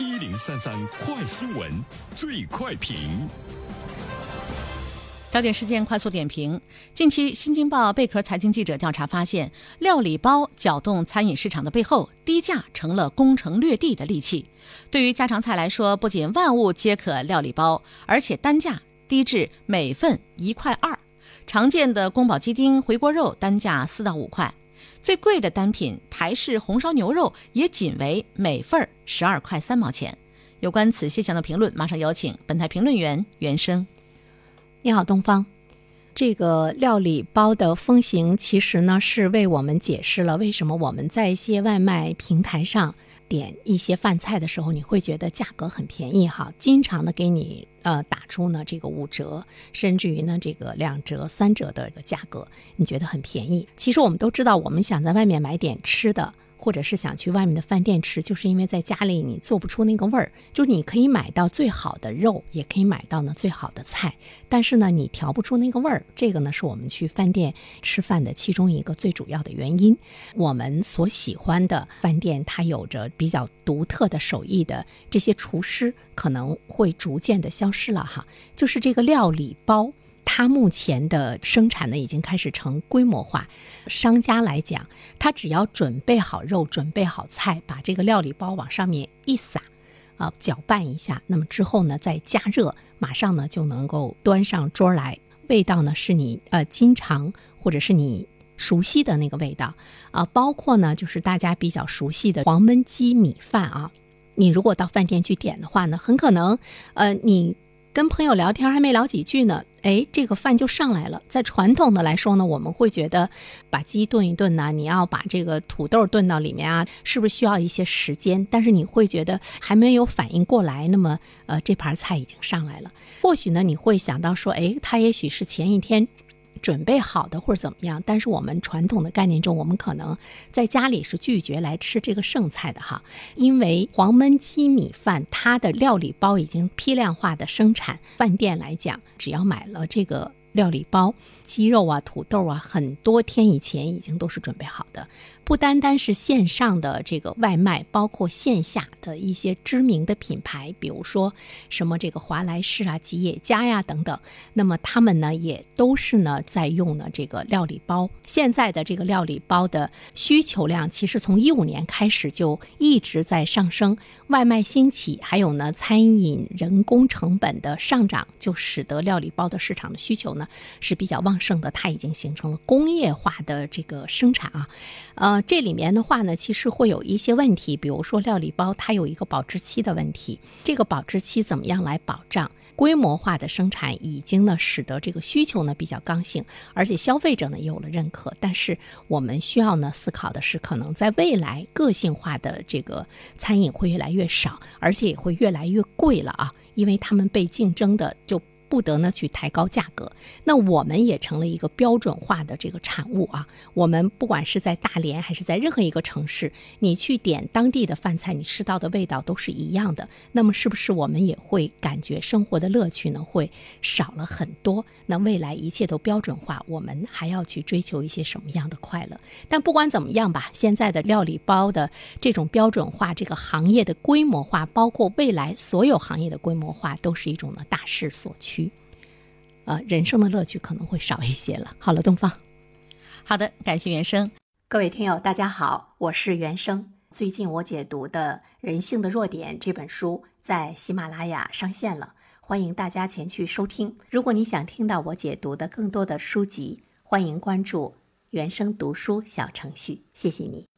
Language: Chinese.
一零三三快新闻，最快评。焦点事件快速点评：近期，《新京报》贝壳财经记者调查发现，料理包搅动餐饮市场的背后，低价成了攻城略地的利器。对于家常菜来说，不仅万物皆可料理包，而且单价低至每份一块二。常见的宫保鸡丁、回锅肉单价四到五块，最贵的单品台式红烧牛肉也仅为每份十二块三毛钱。有关此现象的评论，马上有请本台评论员袁生。你好，东方。这个料理包的风行，其实呢是为我们解释了为什么我们在一些外卖平台上点一些饭菜的时候，你会觉得价格很便宜哈，经常的给你呃打出呢这个五折，甚至于呢这个两折、三折的一个价格，你觉得很便宜。其实我们都知道，我们想在外面买点吃的。或者是想去外面的饭店吃，就是因为在家里你做不出那个味儿。就是你可以买到最好的肉，也可以买到呢最好的菜，但是呢你调不出那个味儿。这个呢是我们去饭店吃饭的其中一个最主要的原因。我们所喜欢的饭店，它有着比较独特的手艺的这些厨师，可能会逐渐的消失了哈。就是这个料理包。它目前的生产呢，已经开始成规模化。商家来讲，他只要准备好肉，准备好菜，把这个料理包往上面一撒，啊，搅拌一下，那么之后呢，再加热，马上呢就能够端上桌来。味道呢是你呃经常或者是你熟悉的那个味道啊，包括呢就是大家比较熟悉的黄焖鸡米饭啊。你如果到饭店去点的话呢，很可能呃你。跟朋友聊天还没聊几句呢，哎，这个饭就上来了。在传统的来说呢，我们会觉得把鸡炖一炖呢，你要把这个土豆炖到里面啊，是不是需要一些时间？但是你会觉得还没有反应过来，那么呃，这盘菜已经上来了。或许呢，你会想到说，哎，他也许是前一天。准备好的或者怎么样，但是我们传统的概念中，我们可能在家里是拒绝来吃这个剩菜的哈，因为黄焖鸡米饭它的料理包已经批量化的生产，饭店来讲，只要买了这个料理包，鸡肉啊、土豆啊，很多天以前已经都是准备好的。不单单是线上的这个外卖，包括线下的一些知名的品牌，比如说什么这个华莱士啊、吉野家呀等等，那么他们呢也都是呢在用呢这个料理包。现在的这个料理包的需求量，其实从一五年开始就一直在上升。外卖兴起，还有呢餐饮人工成本的上涨，就使得料理包的市场的需求呢是比较旺盛的。它已经形成了工业化的这个生产啊，呃。这里面的话呢，其实会有一些问题，比如说料理包它它有一个保质期的问题，这个保质期怎么样来保障？规模化的生产已经呢，使得这个需求呢比较刚性，而且消费者呢也有了认可。但是我们需要呢思考的是，可能在未来个性化的这个餐饮会越来越少，而且也会越来越贵了啊，因为他们被竞争的就。不得呢去抬高价格，那我们也成了一个标准化的这个产物啊。我们不管是在大连还是在任何一个城市，你去点当地的饭菜，你吃到的味道都是一样的。那么是不是我们也会感觉生活的乐趣呢会少了很多？那未来一切都标准化，我们还要去追求一些什么样的快乐？但不管怎么样吧，现在的料理包的这种标准化，这个行业的规模化，包括未来所有行业的规模化，都是一种呢大势所趋。呃，人生的乐趣可能会少一些了。好了，东方，好的，感谢原生。各位听友，大家好，我是原生。最近我解读的《人性的弱点》这本书在喜马拉雅上线了，欢迎大家前去收听。如果你想听到我解读的更多的书籍，欢迎关注原生读书小程序。谢谢你。